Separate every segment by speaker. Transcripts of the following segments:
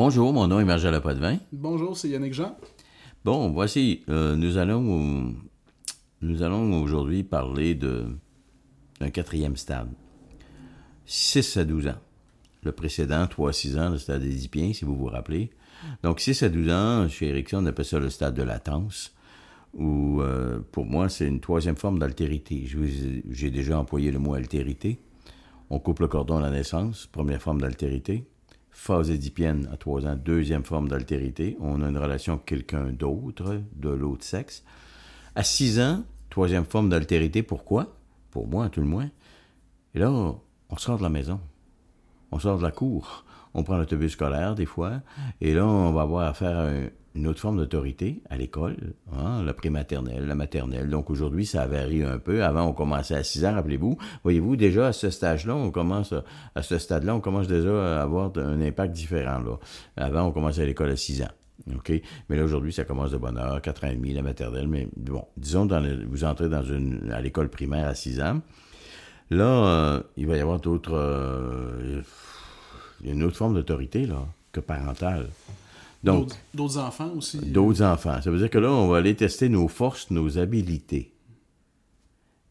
Speaker 1: Bonjour, mon nom est Marjala Potvin.
Speaker 2: Bonjour, c'est Yannick Jean.
Speaker 1: Bon, voici, euh, nous allons, nous allons aujourd'hui parler de, d'un quatrième stade. 6 à 12 ans. Le précédent, 3 à 6 ans, le stade des Édipiens, si vous vous rappelez. Donc, 6 à 12 ans, chez Erickson, on appelle ça le stade de latence, où, euh, pour moi, c'est une troisième forme d'altérité. J'ai déjà employé le mot altérité. On coupe le cordon à la naissance, première forme d'altérité phase édipienne à 3 ans, deuxième forme d'altérité. On a une relation avec quelqu'un d'autre, de l'autre sexe. À 6 ans, troisième forme d'altérité. Pourquoi? Pour moi, tout le moins. Et là, on sort de la maison. On sort de la cour. On prend l'autobus scolaire, des fois. Et là, on va avoir affaire à un, une autre forme d'autorité à l'école, hein, la prématernelle, la maternelle. Donc aujourd'hui, ça varie un peu. Avant, on commençait à 6 ans, rappelez-vous. Voyez-vous, déjà à ce stage-là, on commence à, ce stade-là, on commence déjà à avoir un impact différent. Là. Avant, on commençait à l'école à 6 ans. Mais là, aujourd'hui, ça commence de bonne heure, 4 ans et demi, la maternelle. Mais bon, disons, vous entrez dans une, à l'école primaire à 6 ans. Là, euh, il va y avoir d'autres. Euh, une autre forme d'autorité, là, que parentale.
Speaker 2: D'autres enfants aussi.
Speaker 1: D'autres enfants. Ça veut dire que là, on va aller tester nos forces, nos habiletés.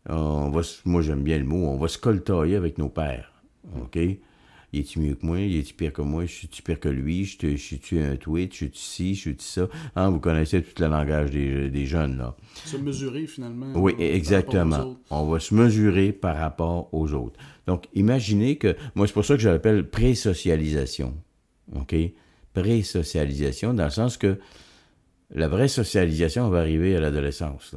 Speaker 1: On va, moi, j'aime bien le mot, on va se coltailler avec nos pères. OK? Il est-tu mieux que moi? Il est-tu pire que moi? Je suis-tu pire que lui? Je suis-tu un tweet? Je suis-tu ci? Je suis-tu ça? Hein, vous connaissez tout le langage des, des jeunes, là.
Speaker 2: Se mesurer, finalement.
Speaker 1: Oui, exactement. On va se mesurer par rapport aux autres. Donc, imaginez que... Moi, c'est pour ça que je l'appelle pré-socialisation. OK? Pré-socialisation, dans le sens que la vraie socialisation va arriver à l'adolescence.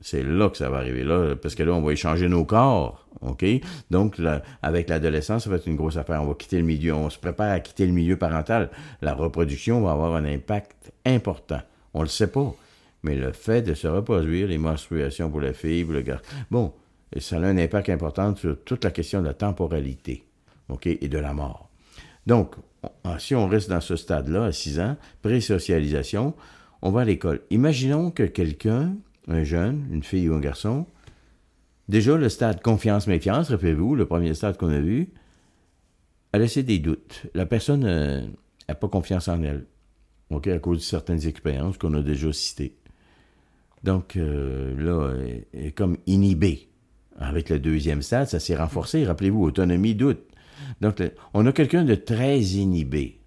Speaker 1: C'est là que ça va arriver, là, parce que là, on va échanger nos corps, OK? Donc, avec l'adolescence, ça va être une grosse affaire. On va quitter le milieu, on se prépare à quitter le milieu parental. La reproduction va avoir un impact important. On le sait pas. Mais le fait de se reproduire, les menstruations pour la fille, pour le gars, bon, ça a un impact important sur toute la question de la temporalité, OK, et de la mort. Donc, si on reste dans ce stade-là, à 6 ans, pré-socialisation, on va à l'école. Imaginons que quelqu'un, un jeune, une fille ou un garçon, déjà le stade confiance-méfiance, rappelez-vous, le premier stade qu'on a vu, a laissé des doutes. La personne n'a euh, pas confiance en elle, ok, à cause de certaines expériences qu'on a déjà citées. Donc euh, là, est comme inhibée. Avec le deuxième stade, ça s'est renforcé. Rappelez-vous, autonomie, doute. Donc, on a quelqu'un de très inhibé,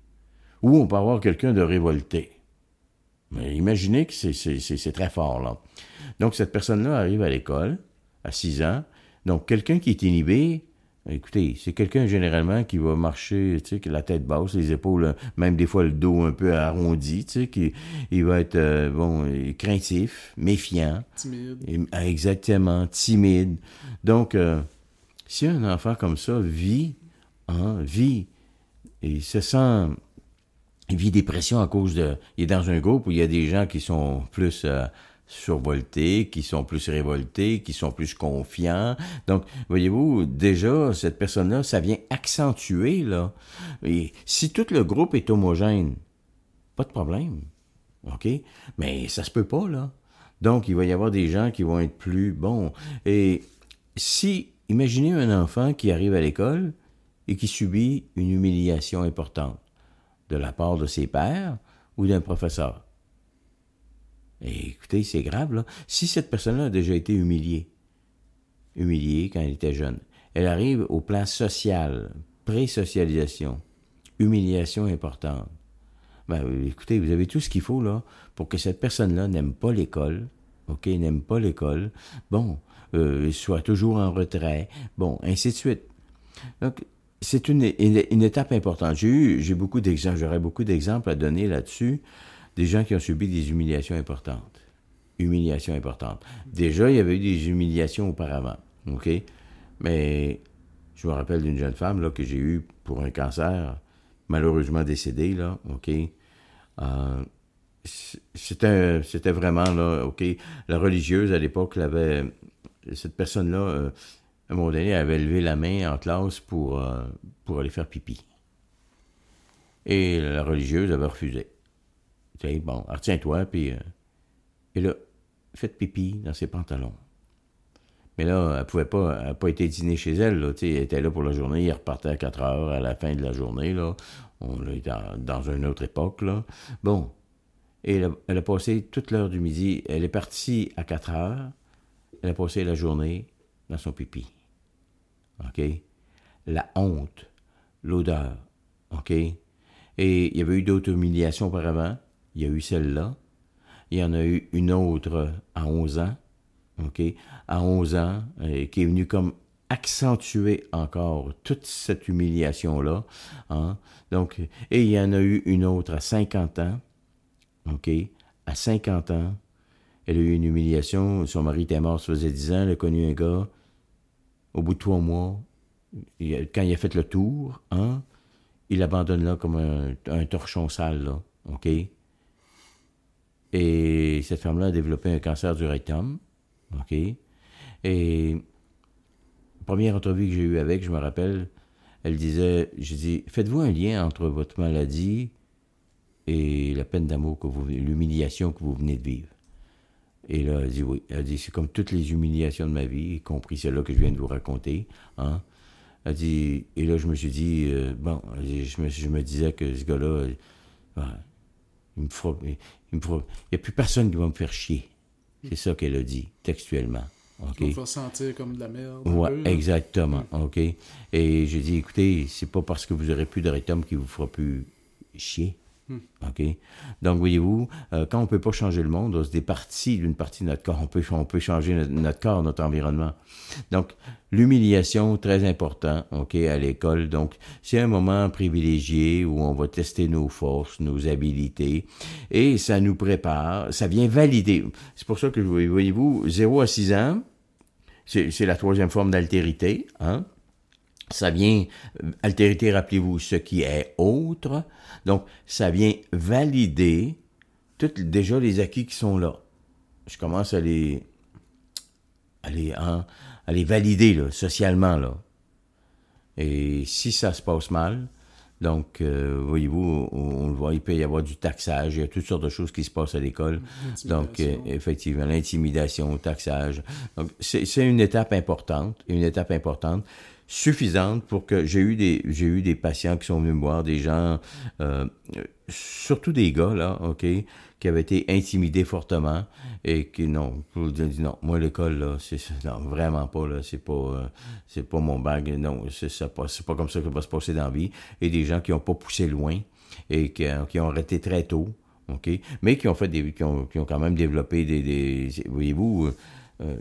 Speaker 1: ou on peut avoir quelqu'un de révolté. Mais imaginez que c'est très fort, là. Donc, cette personne-là arrive à l'école, à 6 ans. Donc, quelqu'un qui est inhibé, écoutez, c'est quelqu'un généralement qui va marcher, tu sais, la tête basse, les épaules, même des fois le dos un peu arrondi, tu sais, qui il va être, euh, bon, craintif, méfiant.
Speaker 2: Timide.
Speaker 1: exactement, timide. Donc, euh, si un enfant comme ça vit Hein, vit, il se sent, il vit des pressions à cause de, il est dans un groupe où il y a des gens qui sont plus euh, survoltés, qui sont plus révoltés, qui sont plus confiants. Donc, voyez-vous, déjà, cette personne-là, ça vient accentuer, là. Et si tout le groupe est homogène, pas de problème. OK? Mais ça se peut pas, là. Donc, il va y avoir des gens qui vont être plus bons. Et si, imaginez un enfant qui arrive à l'école, et qui subit une humiliation importante de la part de ses pères ou d'un professeur. Et écoutez, c'est grave. Si cette personne-là a déjà été humiliée, humiliée quand elle était jeune, elle arrive au plan social, pré-socialisation, humiliation importante. Ben, écoutez, vous avez tout ce qu'il faut, là, pour que cette personne-là n'aime pas l'école, OK, n'aime pas l'école, bon, euh, soit toujours en retrait, bon, ainsi de suite. Donc, c'est une, étape importante. J'ai eu, j'ai beaucoup d'exemples, j'aurais beaucoup d'exemples à donner là-dessus, des gens qui ont subi des humiliations importantes. Humiliations importantes. Déjà, il y avait eu des humiliations auparavant, OK? Mais je me rappelle d'une jeune femme, là, que j'ai eue pour un cancer, malheureusement décédée, là, OK? Euh, c'était, c'était vraiment, là, OK? La religieuse, à l'époque, avait... Cette personne-là... Euh, à un elle avait levé la main en classe pour, euh, pour aller faire pipi. Et la religieuse avait refusé. Tu bon, retiens-toi, puis. Euh, et là, faites pipi dans ses pantalons. Mais là, elle pouvait pas, elle n'a pas été dîner chez elle. Là, elle était là pour la journée, elle repartait à 4 heures à la fin de la journée. On est dans, dans une autre époque. Bon. Et elle a, elle a passé toute l'heure du midi. Elle est partie à 4 heures. Elle a passé la journée dans son pipi. La honte, l'odeur. OK? Et il y avait eu d'autres humiliations auparavant. Il y a eu celle-là. Il y en a eu une autre à 11 ans. OK? À 11 ans, euh, qui est venue comme accentuer encore toute cette humiliation-là. Hein? Donc, et il y en a eu une autre à 50 ans. OK? À 50 ans, elle a eu une humiliation. Son mari était mort, ça faisait 10 ans. Elle a connu un gars. Au bout de trois mois, quand il a fait le tour, hein, il abandonne là comme un, torchon sale, là. OK? Et cette femme-là a développé un cancer du rectum. OK? Et première entrevue que j'ai eue avec, je me rappelle, elle disait, j'ai dit, faites-vous un lien entre votre maladie et la peine d'amour que l'humiliation que vous venez de vivre. Et là, elle dit oui. Elle dit, c'est comme toutes les humiliations de ma vie, y compris celle-là que je viens de vous raconter. Hein? Elle dit, et là, je me suis dit, euh, bon, je me, je me, disais que ce gars-là, euh, il me fera, il me fera, il n'y a plus personne qui va me faire chier. C'est ça qu'elle a dit, textuellement.
Speaker 2: Okay. me faire sentir comme de la merde.
Speaker 1: Oui, exactement. OK? Et j'ai dit, écoutez, c'est pas parce que vous aurez plus de rectum qu'il vous fera plus chier. OK? Donc, voyez-vous, euh, quand on ne peut pas changer le monde, c'est des parties d'une partie de notre corps. On peut, on peut changer notre, notre corps, notre environnement. Donc, l'humiliation, très important, OK, à l'école. Donc, c'est un moment privilégié où on va tester nos forces, nos habilités, et ça nous prépare, ça vient valider. C'est pour ça que, voyez-vous, 0 à 6 ans, c'est la troisième forme d'altérité, hein? Ça vient, altérité, rappelez-vous, ce qui est autre. Donc, ça vient valider toutes, déjà les acquis qui sont là. Je commence à les, à les, hein, à les valider, là, socialement, là. Et si ça se passe mal, donc, euh, voyez-vous, on, le voit, il peut y avoir du taxage, il y a toutes sortes de choses qui se passent à l'école. Donc, euh, effectivement, l'intimidation, le taxage. Donc, c'est une étape importante, une étape importante suffisante pour que j'ai eu des j'ai eu des patients qui sont venus me voir, des gens, euh, surtout des gars là, ok, qui avaient été intimidés fortement et qui non, dit non, moi l'école là, c'est non vraiment pas là, c'est pas euh, c'est pas mon bag, non, c'est ça pas c'est pas comme ça que va se passer dans la vie et des gens qui ont pas poussé loin et qui, qui ont arrêté très tôt, ok, mais qui ont fait des qui ont, qui ont quand même développé des, des voyez-vous. Euh,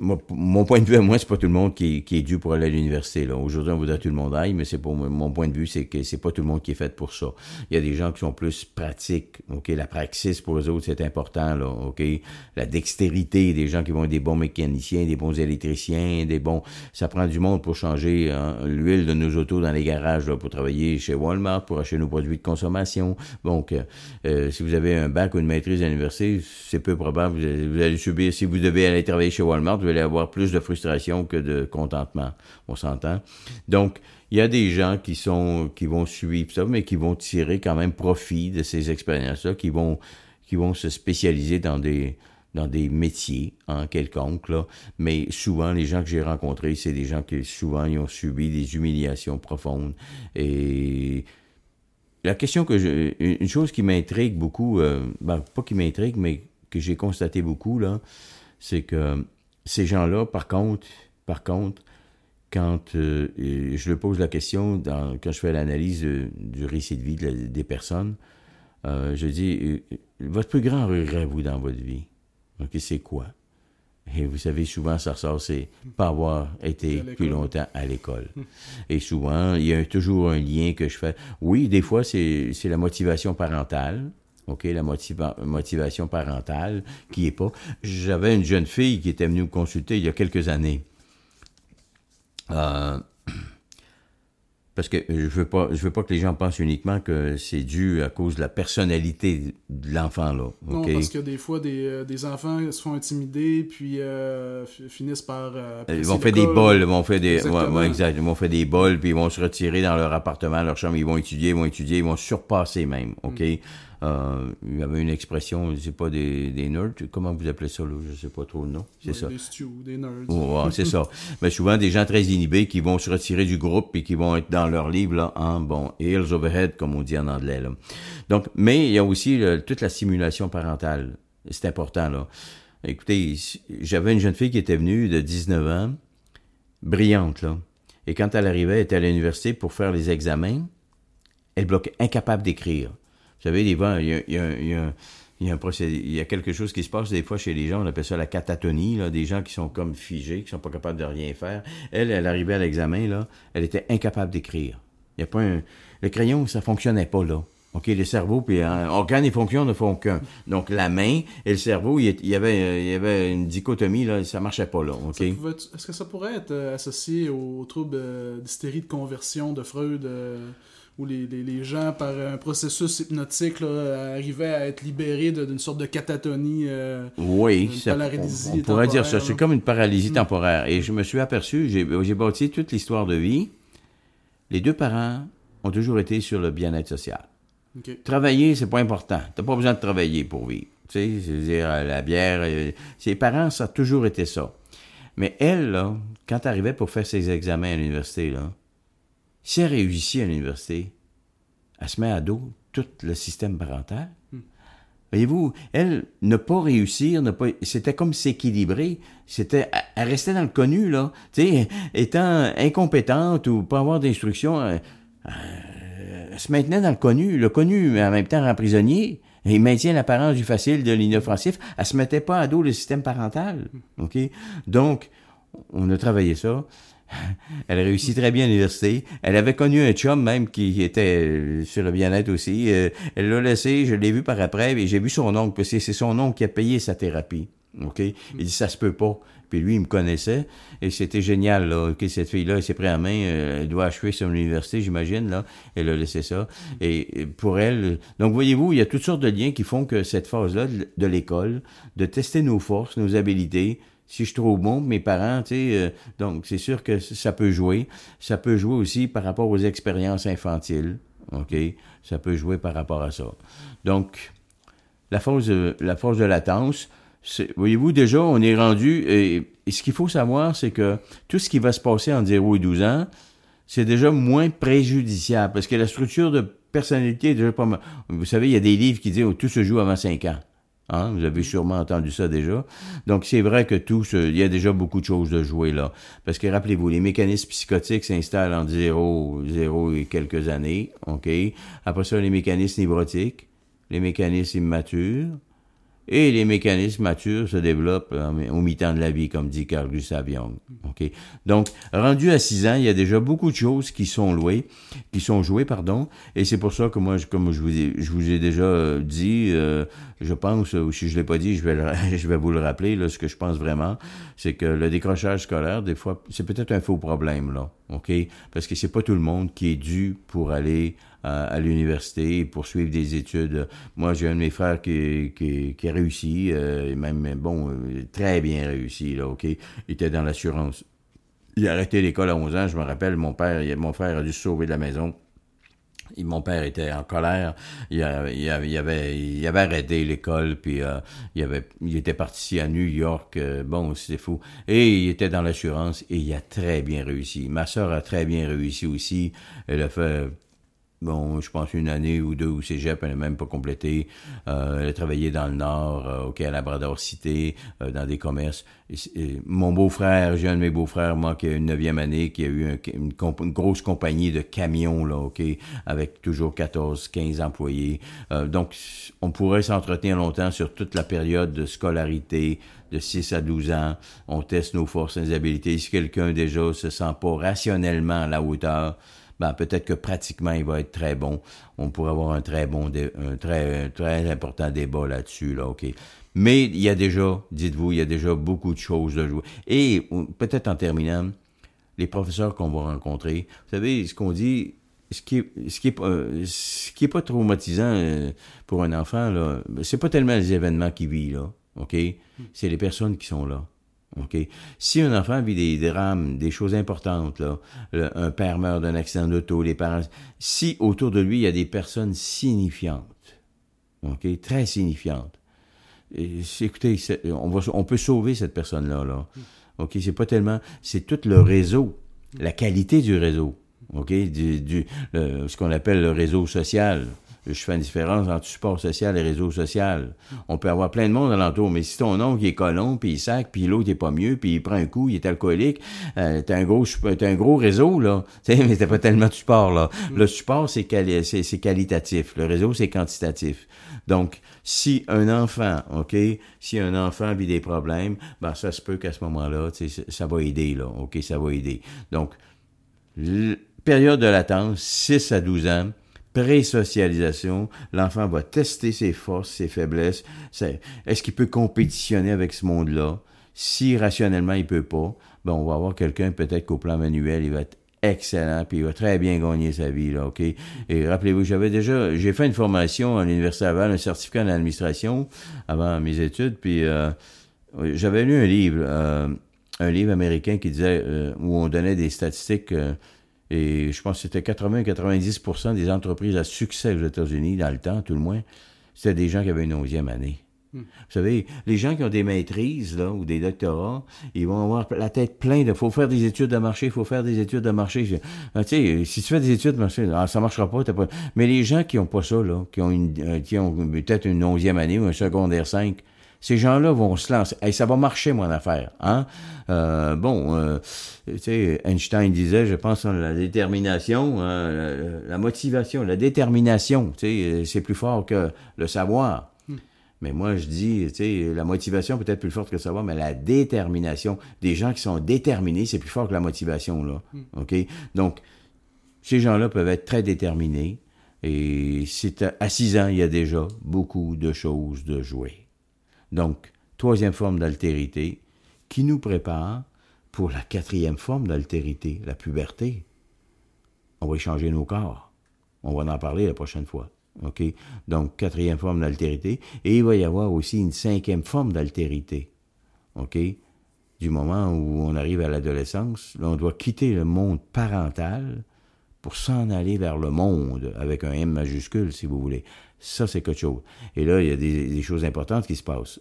Speaker 1: mon point de vue à moi, c'est pas tout le monde qui, est dû pour aller à l'université. Aujourd'hui, on voudrait que tout le monde aille, mais c'est pour mon point de vue, c'est que c'est pas tout le monde qui est fait pour ça. Il y a des gens qui sont plus pratiques. Ok, la praxis pour eux autres, c'est important. Là. Ok, la dextérité, des gens qui vont être des bons mécaniciens, des bons électriciens, des bons. Ça prend du monde pour changer hein, l'huile de nos autos dans les garages, là, pour travailler chez Walmart, pour acheter nos produits de consommation. Donc, euh, euh, si vous avez un bac ou une maîtrise à l'université, c'est peu probable. Vous allez subir si vous devez aller travailler chez Walmart, vous allez avoir plus de frustration que de contentement. On s'entend? Donc, il y a des gens qui sont, qui vont suivre ça, mais qui vont tirer quand même profit de ces expériences-là, qui vont, qui vont se spécialiser dans des, dans des métiers hein, quelconque, là. mais souvent les gens que j'ai rencontrés, c'est des gens qui souvent ont subi des humiliations profondes. Et la question que je, une chose qui m'intrigue beaucoup, euh, ben, pas qui m'intrigue, mais que j'ai constaté beaucoup là, c'est que ces gens-là, par contre, par contre, quand euh, je leur pose la question, dans, quand je fais l'analyse du récit de vie des personnes, euh, je dis, euh, votre plus grand regret, vous, dans votre vie, ok, c'est quoi? Et vous savez, souvent, ça ressort, c'est pas avoir été plus longtemps à l'école. Et souvent, il y a toujours un lien que je fais. Oui, des fois, c'est la motivation parentale. OK, la motivation parentale qui est pas. J'avais une jeune fille qui était venue me consulter il y a quelques années. Euh, parce que je veux pas, je veux pas que les gens pensent uniquement que c'est dû à cause de la personnalité de l'enfant là.
Speaker 2: Non, parce que des fois des, euh, des enfants se font intimider puis euh, finissent par.
Speaker 1: ils vont faire des bols, ils vont faire des, ouais, exact, ils vont faire des bols puis ils vont se retirer dans leur appartement, leur chambre, ils vont étudier, ils vont étudier, ils vont surpasser même, ok? Euh, il y avait une expression, c'est pas des, des nerds, comment vous appelez ça, là? Je sais pas trop le nom. C'est
Speaker 2: Ouais,
Speaker 1: ça.
Speaker 2: Des stews, des nerds.
Speaker 1: C'est ça. Mais souvent des gens très inhibés qui vont se retirer du groupe et qui vont être dans leur livre là, en bon heels overhead comme on dit en anglais là. Donc, mais il y a aussi toute la stimulation parentale. C'est important là. Écoutez, j'avais une jeune fille qui était venue de 19 ans, brillante là. Et quand elle arrivait, elle était à l'université pour faire les examens. Elle bloquait, incapable d'écrire. Savez, il y a, y a- y a- un il y a quelque chose qui se passe des fois chez les gens, on appelle ça la catatonie, là, des gens qui sont comme figés, qui sont pas capables de rien faire. Elle, elle arrivait à l'examen, là, elle était incapable d'écrire. Il y a pas un, le crayon, ça fonctionnait pas, là. OK, le cerveau, puis hein, organes et fonctions ne font qu'un. Donc, la main et le cerveau, il y- avait, il y avait une dichotomie, là, ça marchait pas, là.
Speaker 2: Est-ce que ça pourrait être euh, associé aux troubles euh, d'hystérie de conversion de Freud, euh, où les, les- les gens, par un processus hypnotique, là, arrivaient à être libérés d'une sorte de catatonie euh,
Speaker 1: Oui, ça, on, pourrait dire ça. C'est comme une paralysie temporaire. Et je me suis aperçu, j'ai bâti toute l'histoire de vie. Les deux parents ont toujours été sur le bien-être social.
Speaker 2: ok.
Speaker 1: Travailler, c'est pas important. T'as pas besoin de travailler pour vivre. Tu sais, je veux dire, euh, la bière, euh, ses parents, ça a toujours été ça. Mais elle, là, quand elle arrivait pour faire ses examens à l'université, là, si elle réussit à l'université, elle se met à dos tout le système parental. Voyez-vous, elle, ne pas réussir, ne pas, c'était comme s'équilibrer. C'était, elle- restait dans le connu, là. Tu sais, étant incompétente ou pas avoir d'instruction, euh, elle se maintenait dans le connu. Le connu, mais en même temps, rend prisonnier. Il maintient l'apparence du facile, de l'inoffensif. Elle se mettait pas à dos le système parental. OK? Donc, on a travaillé ça. Elle réussit très bien à l'université. Elle avait connu un chum même qui était euh, sur le bien-être aussi. Euh, elle l'a laissé, je l'ai vu par après, et j'ai vu son oncle, parce que c'est son oncle qui a payé sa thérapie. OK? Il dit, ça se peut pas. Puis lui, il me connaissait, et c'était génial, là. Cette fille-là, elle s'est pris en main, euh, elle doit achever son université, j'imagine, là. Elle a laissé ça. Et pour elle, donc voyez-vous, il y a toutes sortes de liens qui font que cette phase-là de l'école, de tester nos forces, nos habilités, si je trouve bon, mes parents, tu sais, euh, donc c'est sûr que ça peut jouer. Ça peut jouer aussi par rapport aux expériences infantiles, ok? Ça peut jouer par rapport à ça. Donc la phase, de- la phase de latence, voyez-vous déjà, on est rendu. Et, et ce qu'il faut savoir, c'est que tout ce qui va se passer en 0 et 12 ans, c'est déjà moins préjudiciable parce que la structure de personnalité est déjà pas mal. Vous savez, il y a des livres qui disent oh, tout se joue avant 5 ans. Hein? Vous avez sûrement entendu ça déjà. Donc, c'est vrai que tout, il y a déjà beaucoup de choses de jouer là. Parce que rappelez-vous, les mécanismes psychotiques s'installent en 0, 0 et quelques années. OK? Après ça, les mécanismes névrotiques, les mécanismes immatures, et les mécanismes matures se développent euh, au mi-temps de la vie, comme dit Carl Gustav Jung. OK? Donc, rendu à 6 ans, il y a déjà beaucoup de choses qui sont louées, qui sont jouées, pardon, et c'est pour ça que moi, je- comme je vous ai, déjà euh, dit, euh, je pense, ou si je l'ai pas dit, je vais, je vais vous le rappeler, là, ce que je pense vraiment, c'est que le décrochage scolaire, des fois, c'est peut-être un faux problème, là? Parce que c'est pas tout le monde qui est dû pour aller à, l'université poursuivre des études. Moi, j'ai un de mes frères qui, qui, qui a réussi, euh, et même, bon, euh, très bien réussi, là, OK? Il était dans l'assurance. Il a arrêté l'école à 11 ans, je me rappelle, mon père, mon frère a dû se sauver de la maison. Et mon père était en colère. Il, avait, il avait arrêté l'école, puis euh, il, avait, il était parti à New York. euh, bon, c'était fou. Et il était dans l'assurance et il a très bien réussi. Ma sœur a très bien réussi aussi. Elle a fait bon, je pense une année ou deux au cégep, elle n'a même pas complété. Euh, elle a travaillé dans le Nord, euh, OK, à Labrador Cité, euh, dans des commerces. Et et mon beau-frère, j'ai un de mes beaux-frères, moi, qui a une neuvième année, qui a eu un- une, grosse compagnie de camions, là, OK, avec toujours 14, 15 employés. Euh, donc, on pourrait s'entretenir longtemps sur toute la période de scolarité, de 6 à 12 ans. On teste nos forces, nos habilités. Si quelqu'un déjà se sent pas rationnellement à la hauteur, ben, peut-être que pratiquement il va être très bon. On pourrait avoir un très bon, un très, très important débat là-dessus, là, OK. Mais il y a déjà, dites-vous, il y a déjà beaucoup de choses de jouer. Et peut-être en terminant, les professeurs qu'on va rencontrer, vous savez, ce qu'on dit, ce qui est, ce qui est, pas- ce qui est pas traumatisant euh, pour un enfant, là, c'est pas tellement les événements qu'il vit, là, OK? C'est les personnes qui sont là. OK? Si un enfant vit des drames, des choses importantes, là, un père meurt d'un accident d'auto, les parents. Si autour de lui, il y a des personnes signifiantes, OK? Très signifiante. Et, écoutez, on peut sauver cette personne-là. Là. OK? C'est pas tellement. C'est tout le réseau, la qualité du réseau. OK? Du, du ce qu'on appelle le réseau social je fais une différence entre support social et réseau social. On peut avoir plein de monde alentour, mais si ton oncle est colon, puis il sac, puis l'autre est pas mieux, puis il prend un coup, il est alcoolique, euh, t'as un gros t'as un gros réseau, là. mais t'as pas tellement de support, là. Mm. Le support, c'est c'est qualitatif. Le réseau, c'est quantitatif. Donc, si un enfant, OK, si un enfant vit des problèmes, ben ça se peut qu'à ce moment-là, ça va aider, là. OK, ça va aider. Donc, période de latence, 6 à 12 ans, pré-socialisation, l'enfant va tester ses forces, ses faiblesses. Est-ce qu'il peut compétitionner avec ce monde-là? Si rationnellement il peut pas, ben on va avoir quelqu'un peut-être qu'au plan manuel, il va être excellent, puis il va très bien gagner sa vie, là, OK? Et rappelez-vous, j'avais déjà, j'ai fait une formation à l'Université Laval, un certificat en administration avant mes études, puis euh, j'avais lu un livre, euh, un livre américain qui disait, euh, où on donnait des statistiques et je pense que c'était 80-90% des entreprises à succès aux États-Unis, dans le temps, tout le moins, c'était des gens qui avaient une onzième année. Hmm. Vous savez, les gens qui ont des maîtrises là, ou des doctorats, ils vont avoir la tête pleine de faut faire des études de marché, il faut faire des études de marché. Ah, tu sais, si tu fais des études de marché, ah, ça marchera pas, pas. Mais les gens qui ont pas ça, là, qui ont une euh, qui ont peut-être une onzième année ou un secondaire 5, ces gens-là vont se lancer. Hey, ça va marcher, mon affaire. Hein? Euh, bon, euh, tu sais, Einstein disait, je pense, la détermination, hein, la, motivation, la détermination, tu sais, c'est plus fort que le savoir. Hmm. Mais moi, je dis, tu sais, la motivation peut être plus forte que le savoir, mais la détermination, des gens qui sont déterminés, c'est plus fort que la motivation, là. Hmm. OK? Donc, ces gens-là peuvent être très déterminés. Et c'est à 6 ans, il y a déjà beaucoup de choses de jouer. Donc, troisième forme d'altérité qui nous prépare pour la quatrième forme d'altérité, la puberté. On va échanger nos corps. On va en parler la prochaine fois. OK? Donc, quatrième forme d'altérité. Et il va y avoir aussi une cinquième forme d'altérité. OK? Du moment où on arrive à l'adolescence, on doit quitter le monde parental pour s'en aller vers le monde, avec un M majuscule, si vous voulez. Ça, c'est quelque chose. Et là, il y a des, choses importantes qui se passent.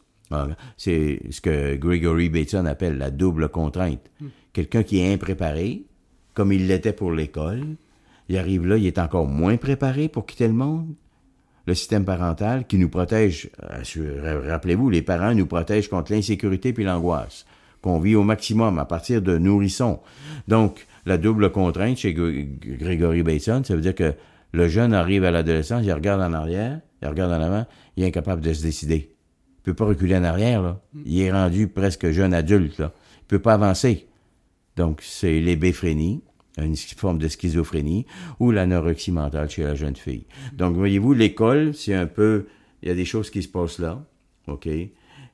Speaker 1: C'est ce que Gregory Bateson appelle la double contrainte. Hmm. Quelqu'un qui est impréparé, comme il l'était pour l'école, il arrive là, il est encore moins préparé pour quitter le monde. Le système parental qui nous protège, rappelez-vous, les parents nous protègent contre l'insécurité puis l'angoisse, qu'on vit au maximum à partir de nourrissons. Donc, la double contrainte chez Gregory Bateson, ça veut dire que le jeune arrive à l'adolescence, il regarde en arrière, il regarde en avant, il est incapable de se décider. Il peut pas reculer en arrière, là. Il est rendu presque jeune adulte, là. Il peut pas avancer. Donc, c'est l'ébéphrénie, une forme de schizophrénie, ou l'anorexie mentale chez la jeune fille. Donc, voyez-vous, l'école, c'est un peu, il y a des choses qui se passent là, OK?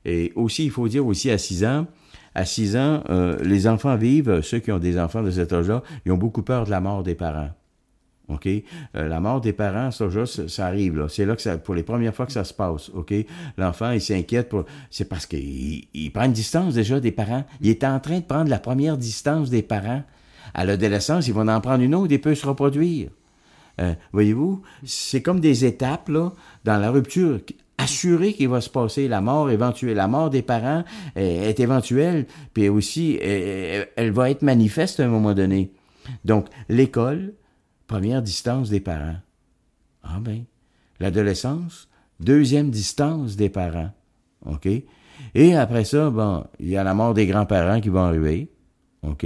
Speaker 1: Et aussi, il faut dire aussi à 6 ans, à 6 ans, euh, les enfants vivent, ceux qui ont des enfants de cet âge-là, ils ont beaucoup peur de la mort des parents. OK? Euh, la mort des parents, ça, ça, arrive, là. C'est là que ça, pour les premières fois que ça se passe, OK? L'enfant, il s'inquiète pour, c'est parce qu'il il prend une distance déjà des parents. Il est en train de prendre la première distance des parents. À l'adolescence, ils vont en prendre une autre et peut se reproduire. Euh, voyez-vous? C'est comme des étapes, là, dans la rupture. Assurer qu'il va se passer la mort éventuelle. La mort des parents est, éventuelle, puis aussi, elle, elle va être manifeste à un moment donné. Donc, l'école, première distance des parents. Ah ben, l'adolescence, deuxième distance des parents. OK? Et après ça, bon, il y a la mort des grands-parents qui vont arriver. OK?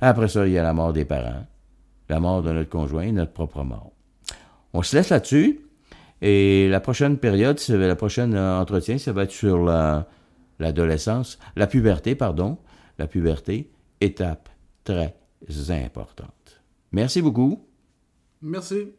Speaker 1: Après ça, il y a la mort des parents, la mort de notre conjoint, notre propre mort. On se laisse là-dessus. Et la prochaine période, la prochaine entretien, ça va être sur l'adolescence, la puberté, pardon, la puberté, étape très importante. Merci beaucoup.
Speaker 2: Merci.